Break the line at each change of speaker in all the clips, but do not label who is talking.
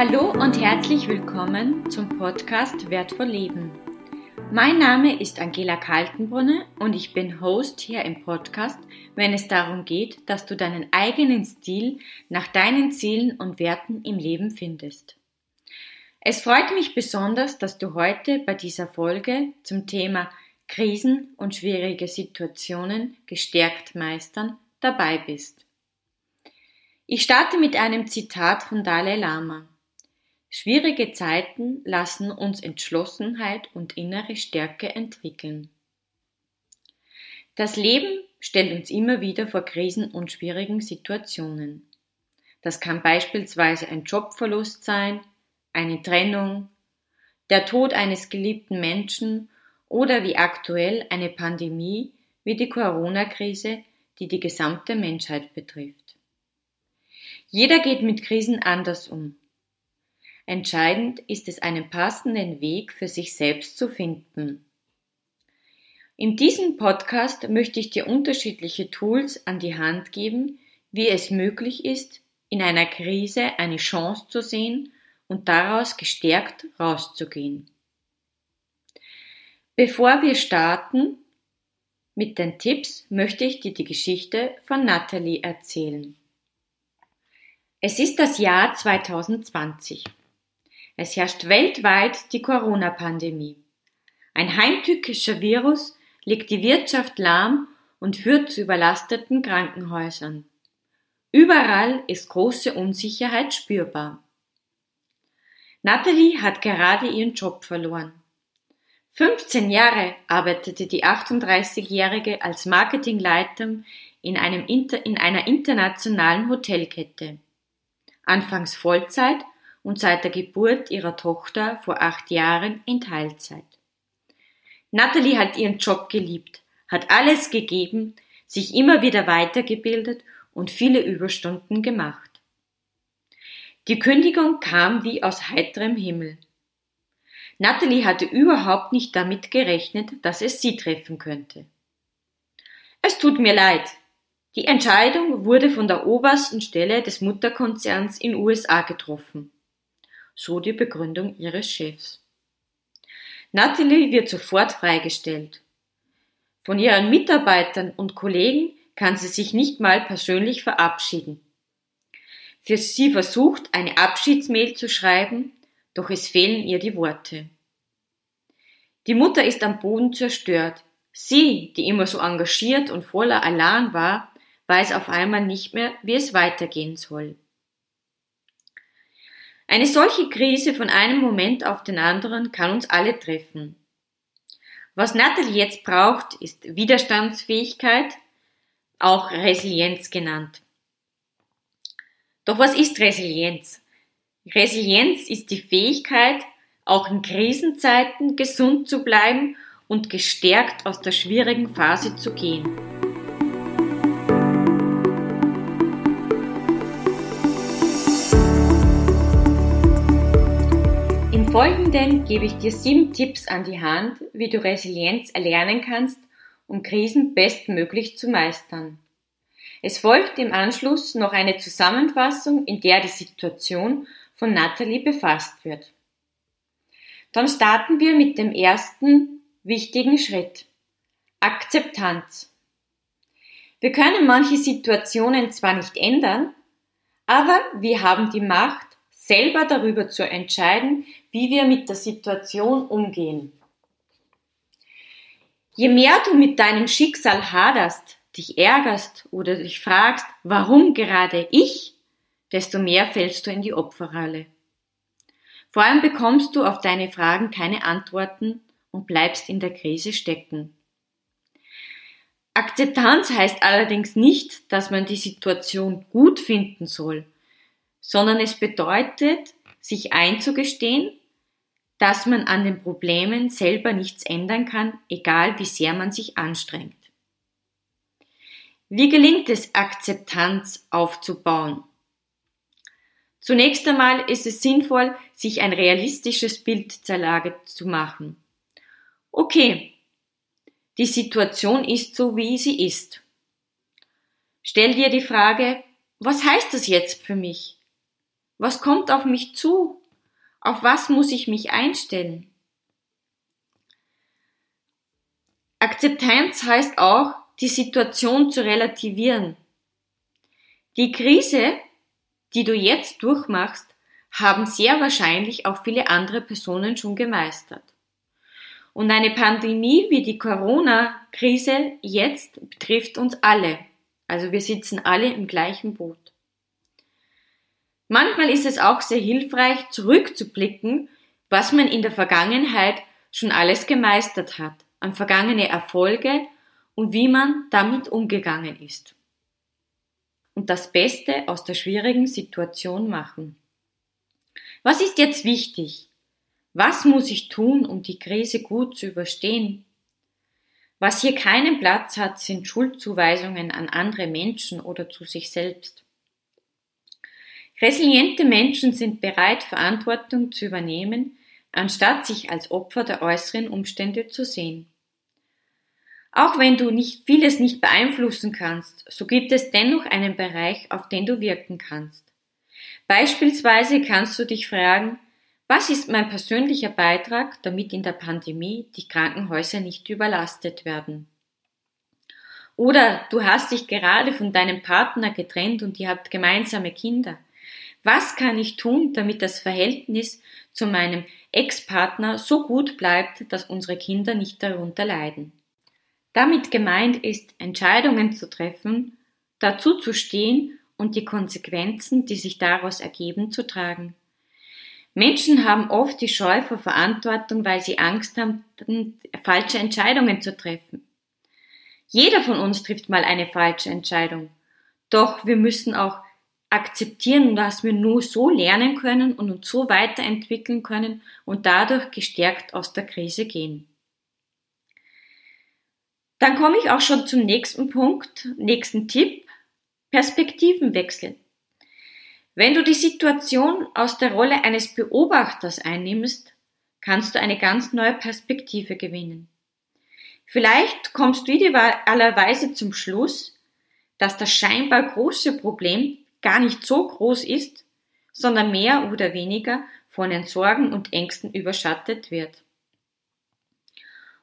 Hallo und herzlich willkommen zum Podcast Wertvoll Leben. Mein Name ist Angela Kaltenbrunner und ich bin Host hier im Podcast, wenn es darum geht, dass du deinen eigenen Stil nach deinen Zielen und Werten im Leben findest. Es freut mich besonders, dass du heute bei dieser Folge zum Thema Krisen und schwierige Situationen gestärkt meistern dabei bist. Ich starte mit einem Zitat von Dalai Lama. Schwierige Zeiten lassen uns Entschlossenheit und innere Stärke entwickeln. Das Leben stellt uns immer wieder vor Krisen und schwierigen Situationen. Das kann beispielsweise ein Jobverlust sein, eine Trennung, der Tod eines geliebten Menschen oder wie aktuell eine Pandemie wie die Corona-Krise, die die gesamte Menschheit betrifft. Jeder geht mit Krisen anders um. Entscheidend ist es, einen passenden Weg für sich selbst zu finden. In diesem Podcast möchte ich dir unterschiedliche Tools an die Hand geben, wie es möglich ist, in einer Krise eine Chance zu sehen und daraus gestärkt rauszugehen. Bevor wir starten mit den Tipps, möchte ich dir die Geschichte von Natalie erzählen. Es ist das Jahr 2020. Es herrscht weltweit die Corona-Pandemie. Ein heimtückischer Virus legt die Wirtschaft lahm und führt zu überlasteten Krankenhäusern. Überall ist große Unsicherheit spürbar. Natalie hat gerade ihren Job verloren. 15 Jahre arbeitete die 38-Jährige als Marketingleiterin in, in einer internationalen Hotelkette. Anfangs Vollzeit und seit der Geburt ihrer Tochter vor acht Jahren in Teilzeit. Natalie hat ihren Job geliebt, hat alles gegeben, sich immer wieder weitergebildet und viele Überstunden gemacht. Die Kündigung kam wie aus heiterem Himmel. Natalie hatte überhaupt nicht damit gerechnet, dass es sie treffen könnte. Es tut mir leid. Die Entscheidung wurde von der obersten Stelle des Mutterkonzerns in USA getroffen so die Begründung ihres Chefs. Natalie wird sofort freigestellt. Von ihren Mitarbeitern und Kollegen kann sie sich nicht mal persönlich verabschieden. Für sie versucht, eine Abschiedsmail zu schreiben, doch es fehlen ihr die Worte. Die Mutter ist am Boden zerstört. Sie, die immer so engagiert und voller Alarm war, weiß auf einmal nicht mehr, wie es weitergehen soll. Eine solche Krise von einem Moment auf den anderen kann uns alle treffen. Was Natalie jetzt braucht, ist Widerstandsfähigkeit, auch Resilienz genannt. Doch was ist Resilienz? Resilienz ist die Fähigkeit, auch in Krisenzeiten gesund zu bleiben und gestärkt aus der schwierigen Phase zu gehen. Folgenden gebe ich dir sieben Tipps an die Hand, wie du Resilienz erlernen kannst, um Krisen bestmöglich zu meistern. Es folgt im Anschluss noch eine Zusammenfassung, in der die Situation von Natalie befasst wird. Dann starten wir mit dem ersten wichtigen Schritt. Akzeptanz. Wir können manche Situationen zwar nicht ändern, aber wir haben die Macht, selber darüber zu entscheiden, wie wir mit der Situation umgehen. Je mehr du mit deinem Schicksal haderst, dich ärgerst oder dich fragst, warum gerade ich, desto mehr fällst du in die Opferrolle. Vor allem bekommst du auf deine Fragen keine Antworten und bleibst in der Krise stecken. Akzeptanz heißt allerdings nicht, dass man die Situation gut finden soll sondern es bedeutet, sich einzugestehen, dass man an den Problemen selber nichts ändern kann, egal wie sehr man sich anstrengt. Wie gelingt es, Akzeptanz aufzubauen? Zunächst einmal ist es sinnvoll, sich ein realistisches Bild der Lage zu machen. Okay, die Situation ist so, wie sie ist. Stell dir die Frage, was heißt das jetzt für mich? Was kommt auf mich zu? Auf was muss ich mich einstellen? Akzeptanz heißt auch, die Situation zu relativieren. Die Krise, die du jetzt durchmachst, haben sehr wahrscheinlich auch viele andere Personen schon gemeistert. Und eine Pandemie wie die Corona-Krise jetzt betrifft uns alle. Also wir sitzen alle im gleichen Boot. Manchmal ist es auch sehr hilfreich, zurückzublicken, was man in der Vergangenheit schon alles gemeistert hat, an vergangene Erfolge und wie man damit umgegangen ist. Und das Beste aus der schwierigen Situation machen. Was ist jetzt wichtig? Was muss ich tun, um die Krise gut zu überstehen? Was hier keinen Platz hat, sind Schuldzuweisungen an andere Menschen oder zu sich selbst. Resiliente Menschen sind bereit, Verantwortung zu übernehmen, anstatt sich als Opfer der äußeren Umstände zu sehen. Auch wenn du nicht vieles nicht beeinflussen kannst, so gibt es dennoch einen Bereich, auf den du wirken kannst. Beispielsweise kannst du dich fragen, was ist mein persönlicher Beitrag, damit in der Pandemie die Krankenhäuser nicht überlastet werden? Oder du hast dich gerade von deinem Partner getrennt und ihr habt gemeinsame Kinder. Was kann ich tun, damit das Verhältnis zu meinem Ex-Partner so gut bleibt, dass unsere Kinder nicht darunter leiden? Damit gemeint ist, Entscheidungen zu treffen, dazu zu stehen und die Konsequenzen, die sich daraus ergeben, zu tragen. Menschen haben oft die Scheu vor Verantwortung, weil sie Angst haben, falsche Entscheidungen zu treffen. Jeder von uns trifft mal eine falsche Entscheidung. Doch wir müssen auch akzeptieren, dass wir nur so lernen können und uns so weiterentwickeln können und dadurch gestärkt aus der Krise gehen. Dann komme ich auch schon zum nächsten Punkt, nächsten Tipp, Perspektivenwechsel. Wenn du die Situation aus der Rolle eines Beobachters einnimmst, kannst du eine ganz neue Perspektive gewinnen. Vielleicht kommst du idealerweise zum Schluss, dass das scheinbar große Problem gar nicht so groß ist, sondern mehr oder weniger von den Sorgen und Ängsten überschattet wird.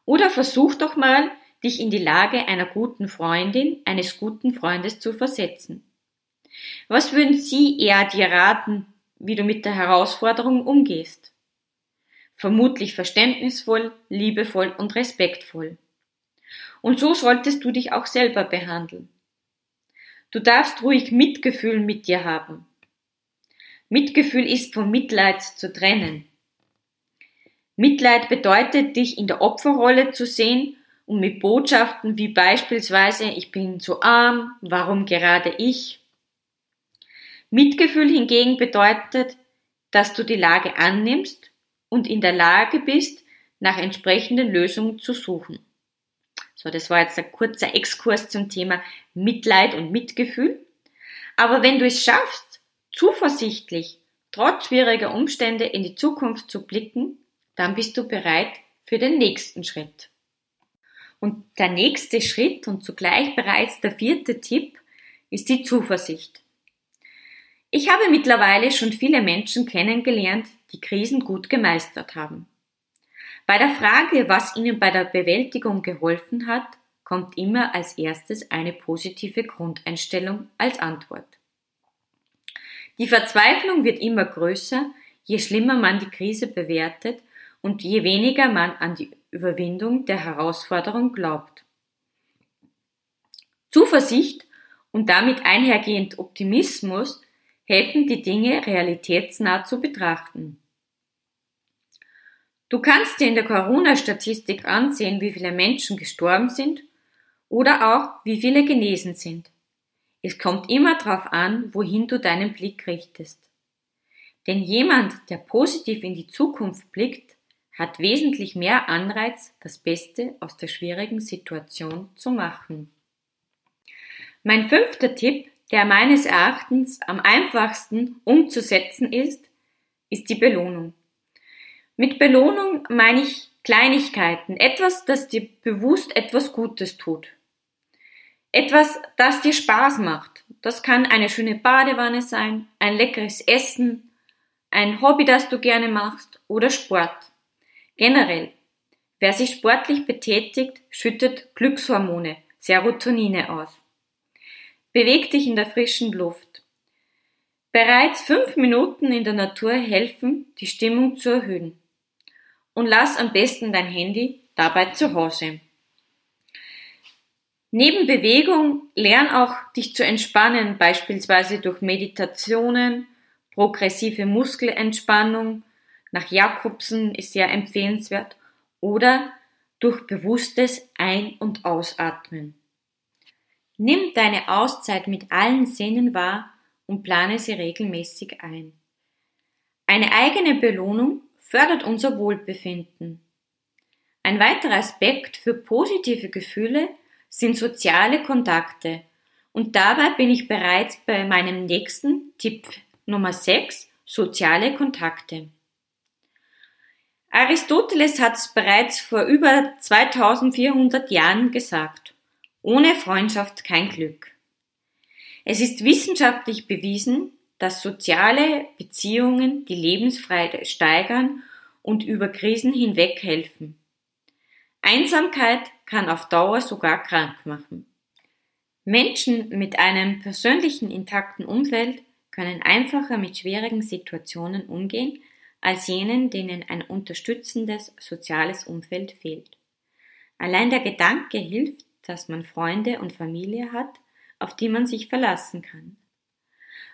Oder versuch doch mal, dich in die Lage einer guten Freundin, eines guten Freundes zu versetzen. Was würden Sie eher dir raten, wie du mit der Herausforderung umgehst? Vermutlich verständnisvoll, liebevoll und respektvoll. Und so solltest du dich auch selber behandeln. Du darfst ruhig Mitgefühl mit dir haben. Mitgefühl ist von Mitleid zu trennen. Mitleid bedeutet, dich in der Opferrolle zu sehen und mit Botschaften wie beispielsweise ich bin zu arm, warum gerade ich. Mitgefühl hingegen bedeutet, dass du die Lage annimmst und in der Lage bist, nach entsprechenden Lösungen zu suchen. So, das war jetzt ein kurzer Exkurs zum Thema Mitleid und Mitgefühl. Aber wenn du es schaffst, zuversichtlich, trotz schwieriger Umstände in die Zukunft zu blicken, dann bist du bereit für den nächsten Schritt. Und der nächste Schritt und zugleich bereits der vierte Tipp ist die Zuversicht. Ich habe mittlerweile schon viele Menschen kennengelernt, die Krisen gut gemeistert haben. Bei der Frage, was ihnen bei der Bewältigung geholfen hat, kommt immer als erstes eine positive Grundeinstellung als Antwort. Die Verzweiflung wird immer größer, je schlimmer man die Krise bewertet und je weniger man an die Überwindung der Herausforderung glaubt. Zuversicht und damit einhergehend Optimismus helfen die Dinge realitätsnah zu betrachten. Du kannst dir in der Corona-Statistik ansehen, wie viele Menschen gestorben sind oder auch wie viele genesen sind. Es kommt immer darauf an, wohin du deinen Blick richtest. Denn jemand, der positiv in die Zukunft blickt, hat wesentlich mehr Anreiz, das Beste aus der schwierigen Situation zu machen. Mein fünfter Tipp, der meines Erachtens am einfachsten umzusetzen ist, ist die Belohnung. Mit Belohnung meine ich Kleinigkeiten, etwas, das dir bewusst etwas Gutes tut. Etwas, das dir Spaß macht. Das kann eine schöne Badewanne sein, ein leckeres Essen, ein Hobby, das du gerne machst oder Sport. Generell, wer sich sportlich betätigt, schüttet Glückshormone, Serotonine aus. Beweg dich in der frischen Luft. Bereits fünf Minuten in der Natur helfen, die Stimmung zu erhöhen. Und lass am besten dein Handy dabei zu Hause. Neben Bewegung lern auch dich zu entspannen, beispielsweise durch Meditationen, progressive Muskelentspannung, nach Jakobsen ist sehr empfehlenswert, oder durch bewusstes Ein- und Ausatmen. Nimm deine Auszeit mit allen Sinnen wahr und plane sie regelmäßig ein. Eine eigene Belohnung fördert unser Wohlbefinden. Ein weiterer Aspekt für positive Gefühle sind soziale Kontakte. Und dabei bin ich bereits bei meinem nächsten Tipp Nummer 6, soziale Kontakte. Aristoteles hat es bereits vor über 2400 Jahren gesagt. Ohne Freundschaft kein Glück. Es ist wissenschaftlich bewiesen, dass soziale Beziehungen die Lebensfreude steigern und über Krisen hinweg helfen. Einsamkeit kann auf Dauer sogar krank machen. Menschen mit einem persönlichen intakten Umfeld können einfacher mit schwierigen Situationen umgehen als jenen, denen ein unterstützendes soziales Umfeld fehlt. Allein der Gedanke hilft, dass man Freunde und Familie hat, auf die man sich verlassen kann.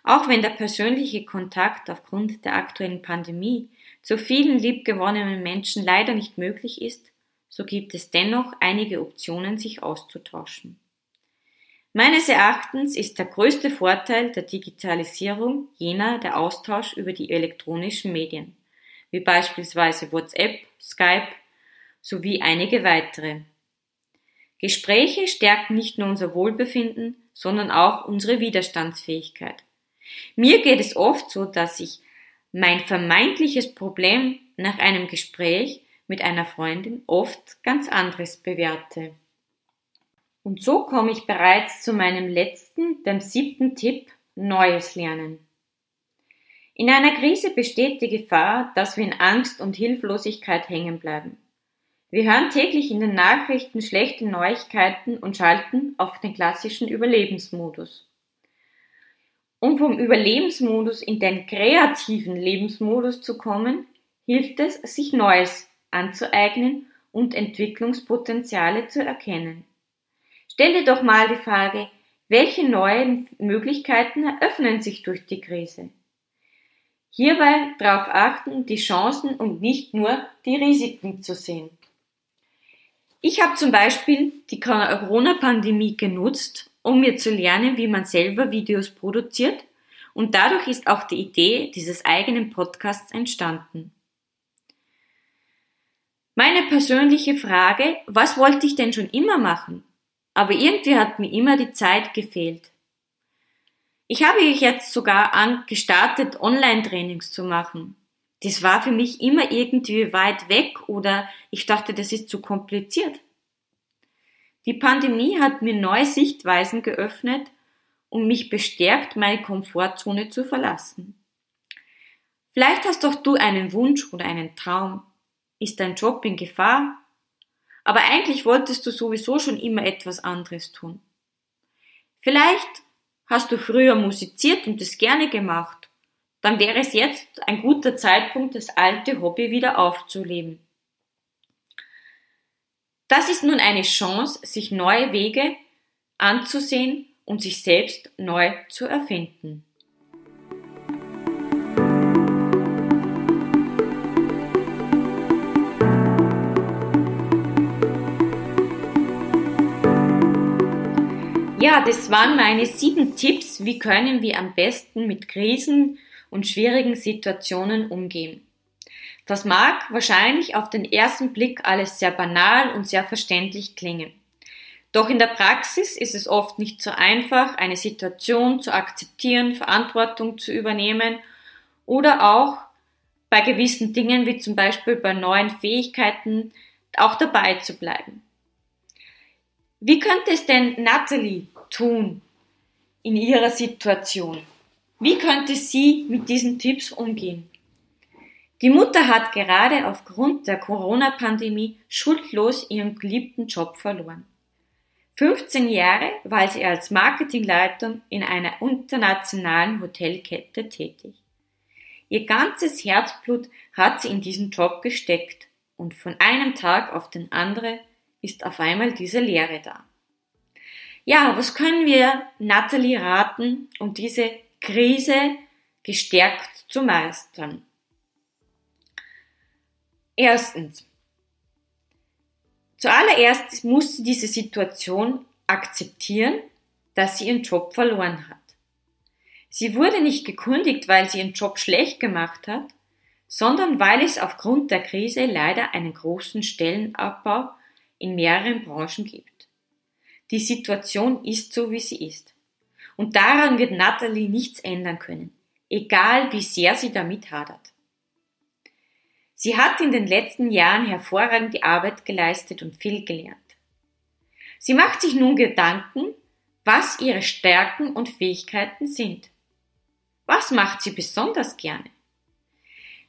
Auch wenn der persönliche Kontakt aufgrund der aktuellen Pandemie zu vielen liebgewonnenen Menschen leider nicht möglich ist, so gibt es dennoch einige Optionen, sich auszutauschen. Meines Erachtens ist der größte Vorteil der Digitalisierung jener der Austausch über die elektronischen Medien, wie beispielsweise WhatsApp, Skype sowie einige weitere. Gespräche stärken nicht nur unser Wohlbefinden, sondern auch unsere Widerstandsfähigkeit. Mir geht es oft so, dass ich mein vermeintliches Problem nach einem Gespräch mit einer Freundin oft ganz anderes bewerte. Und so komme ich bereits zu meinem letzten, dem siebten Tipp, Neues lernen. In einer Krise besteht die Gefahr, dass wir in Angst und Hilflosigkeit hängen bleiben. Wir hören täglich in den Nachrichten schlechte Neuigkeiten und schalten auf den klassischen Überlebensmodus. Um vom Überlebensmodus in den kreativen Lebensmodus zu kommen, hilft es, sich Neues anzueignen und Entwicklungspotenziale zu erkennen. Stell dir doch mal die Frage, welche neuen Möglichkeiten eröffnen sich durch die Krise? Hierbei darauf achten, die Chancen und nicht nur die Risiken zu sehen. Ich habe zum Beispiel die Corona-Pandemie genutzt, um mir zu lernen, wie man selber Videos produziert und dadurch ist auch die Idee dieses eigenen Podcasts entstanden. Meine persönliche Frage, was wollte ich denn schon immer machen? Aber irgendwie hat mir immer die Zeit gefehlt. Ich habe jetzt sogar gestartet, Online-Trainings zu machen. Das war für mich immer irgendwie weit weg oder ich dachte, das ist zu kompliziert. Die Pandemie hat mir neue Sichtweisen geöffnet und mich bestärkt, meine Komfortzone zu verlassen. Vielleicht hast doch du einen Wunsch oder einen Traum, ist dein Job in Gefahr? Aber eigentlich wolltest du sowieso schon immer etwas anderes tun. Vielleicht hast du früher musiziert und es gerne gemacht. Dann wäre es jetzt ein guter Zeitpunkt, das alte Hobby wieder aufzuleben. Das ist nun eine Chance, sich neue Wege anzusehen und sich selbst neu zu erfinden. Ja, das waren meine sieben Tipps, wie können wir am besten mit Krisen und schwierigen Situationen umgehen. Das mag wahrscheinlich auf den ersten Blick alles sehr banal und sehr verständlich klingen. Doch in der Praxis ist es oft nicht so einfach, eine Situation zu akzeptieren, Verantwortung zu übernehmen oder auch bei gewissen Dingen wie zum Beispiel bei neuen Fähigkeiten auch dabei zu bleiben. Wie könnte es denn Natalie tun in ihrer Situation? Wie könnte sie mit diesen Tipps umgehen? Die Mutter hat gerade aufgrund der Corona-Pandemie schuldlos ihren geliebten Job verloren. 15 Jahre war sie als Marketingleitung in einer internationalen Hotelkette tätig. Ihr ganzes Herzblut hat sie in diesen Job gesteckt und von einem Tag auf den anderen ist auf einmal diese Leere da. Ja, was können wir Natalie raten, um diese Krise gestärkt zu meistern? Erstens. Zuallererst muss sie diese Situation akzeptieren, dass sie ihren Job verloren hat. Sie wurde nicht gekündigt, weil sie ihren Job schlecht gemacht hat, sondern weil es aufgrund der Krise leider einen großen Stellenabbau in mehreren Branchen gibt. Die Situation ist so, wie sie ist. Und daran wird Natalie nichts ändern können, egal wie sehr sie damit hadert. Sie hat in den letzten Jahren hervorragende Arbeit geleistet und viel gelernt. Sie macht sich nun Gedanken, was ihre Stärken und Fähigkeiten sind. Was macht sie besonders gerne?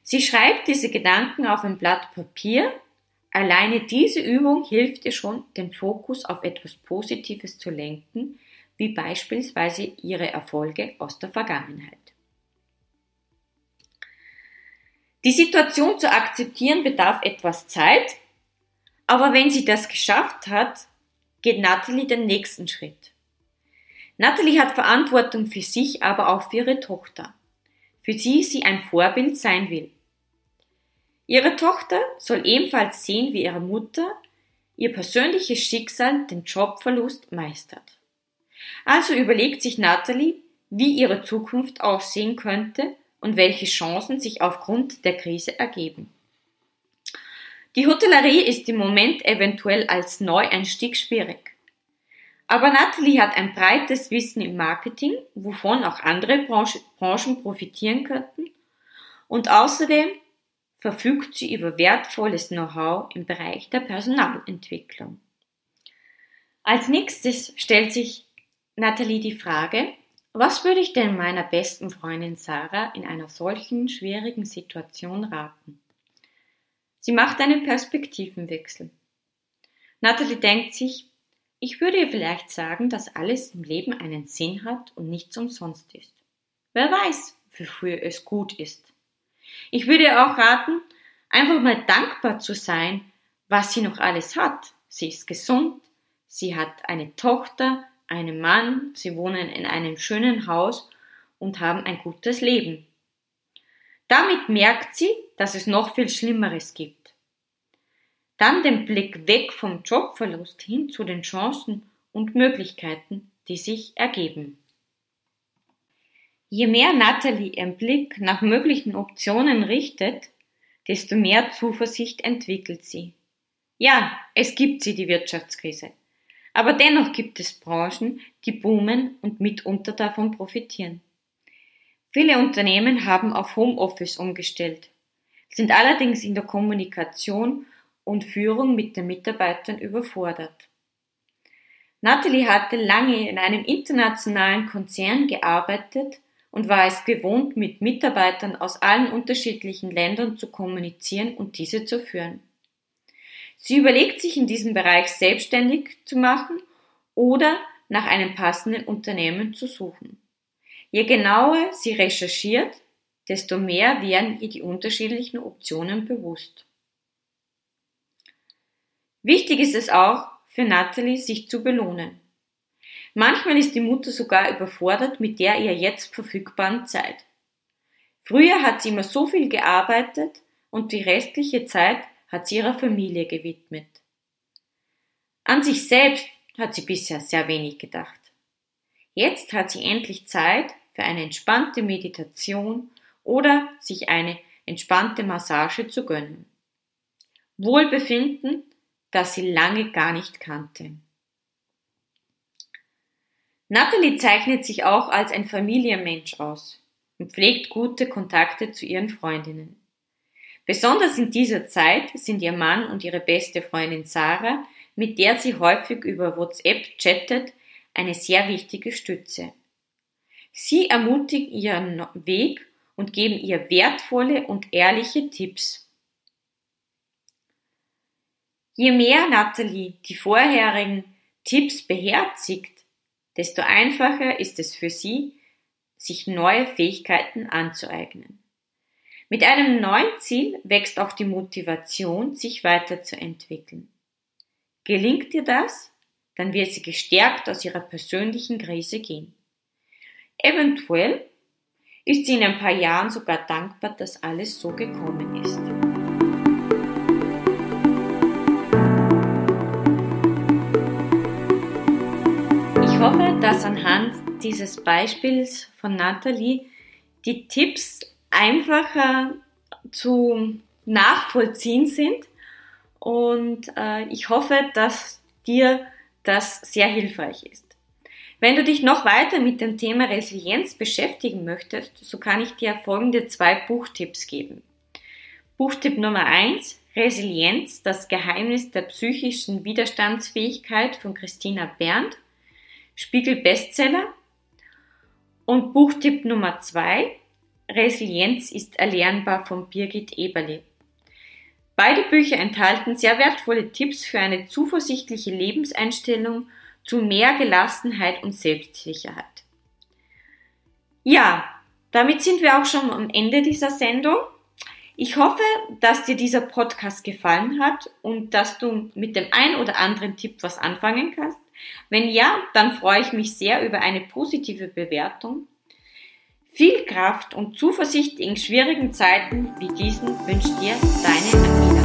Sie schreibt diese Gedanken auf ein Blatt Papier. Alleine diese Übung hilft ihr schon, den Fokus auf etwas Positives zu lenken, wie beispielsweise ihre Erfolge aus der Vergangenheit. Die Situation zu akzeptieren bedarf etwas Zeit, aber wenn sie das geschafft hat, geht Natalie den nächsten Schritt. Natalie hat Verantwortung für sich, aber auch für ihre Tochter, für die sie ein Vorbild sein will. Ihre Tochter soll ebenfalls sehen, wie ihre Mutter ihr persönliches Schicksal, den Jobverlust, meistert. Also überlegt sich Natalie, wie ihre Zukunft aussehen könnte und welche Chancen sich aufgrund der Krise ergeben. Die Hotellerie ist im Moment eventuell als Neueinstieg schwierig. Aber Natalie hat ein breites Wissen im Marketing, wovon auch andere Branchen profitieren könnten. Und außerdem verfügt sie über wertvolles Know-how im Bereich der Personalentwicklung. Als nächstes stellt sich Natalie die Frage, was würde ich denn meiner besten Freundin Sarah in einer solchen schwierigen Situation raten? Sie macht einen Perspektivenwechsel. Natalie denkt sich, ich würde ihr vielleicht sagen, dass alles im Leben einen Sinn hat und nichts umsonst ist. Wer weiß, wofür es gut ist. Ich würde ihr auch raten, einfach mal dankbar zu sein, was sie noch alles hat. Sie ist gesund, sie hat eine Tochter, einem Mann, sie wohnen in einem schönen Haus und haben ein gutes Leben. Damit merkt sie, dass es noch viel Schlimmeres gibt. Dann den Blick weg vom Jobverlust hin zu den Chancen und Möglichkeiten, die sich ergeben. Je mehr Natalie ihren Blick nach möglichen Optionen richtet, desto mehr Zuversicht entwickelt sie. Ja, es gibt sie, die Wirtschaftskrise. Aber dennoch gibt es Branchen, die boomen und mitunter davon profitieren. Viele Unternehmen haben auf Homeoffice umgestellt, sind allerdings in der Kommunikation und Führung mit den Mitarbeitern überfordert. Natalie hatte lange in einem internationalen Konzern gearbeitet und war es gewohnt, mit Mitarbeitern aus allen unterschiedlichen Ländern zu kommunizieren und diese zu führen. Sie überlegt sich in diesem Bereich selbstständig zu machen oder nach einem passenden Unternehmen zu suchen. Je genauer sie recherchiert, desto mehr werden ihr die unterschiedlichen Optionen bewusst. Wichtig ist es auch für Natalie, sich zu belohnen. Manchmal ist die Mutter sogar überfordert mit der ihr jetzt verfügbaren Zeit. Früher hat sie immer so viel gearbeitet und die restliche Zeit hat sie ihrer Familie gewidmet. An sich selbst hat sie bisher sehr wenig gedacht. Jetzt hat sie endlich Zeit für eine entspannte Meditation oder sich eine entspannte Massage zu gönnen. Wohlbefinden, das sie lange gar nicht kannte. Natalie zeichnet sich auch als ein Familienmensch aus und pflegt gute Kontakte zu ihren Freundinnen. Besonders in dieser Zeit sind ihr Mann und ihre beste Freundin Sarah, mit der sie häufig über WhatsApp chattet, eine sehr wichtige Stütze. Sie ermutigt ihren Weg und geben ihr wertvolle und ehrliche Tipps. Je mehr Natalie die vorherigen Tipps beherzigt, desto einfacher ist es für sie, sich neue Fähigkeiten anzueignen. Mit einem neuen Ziel wächst auch die Motivation, sich weiterzuentwickeln. Gelingt dir das, dann wird sie gestärkt aus ihrer persönlichen Krise gehen. Eventuell ist sie in ein paar Jahren sogar dankbar, dass alles so gekommen ist. Ich hoffe, dass anhand dieses Beispiels von Nathalie die Tipps einfacher zu nachvollziehen sind und äh, ich hoffe, dass dir das sehr hilfreich ist. Wenn du dich noch weiter mit dem Thema Resilienz beschäftigen möchtest, so kann ich dir folgende zwei Buchtipps geben. Buchtipp Nummer eins: Resilienz, das Geheimnis der psychischen Widerstandsfähigkeit von Christina Berndt, Spiegel Bestseller. Und Buchtipp Nummer zwei: Resilienz ist erlernbar von Birgit Eberle. Beide Bücher enthalten sehr wertvolle Tipps für eine zuversichtliche Lebenseinstellung zu mehr Gelassenheit und Selbstsicherheit. Ja, damit sind wir auch schon am Ende dieser Sendung. Ich hoffe, dass dir dieser Podcast gefallen hat und dass du mit dem ein oder anderen Tipp was anfangen kannst. Wenn ja, dann freue ich mich sehr über eine positive Bewertung. Viel Kraft und Zuversicht in schwierigen Zeiten wie diesen wünscht dir deine Anita.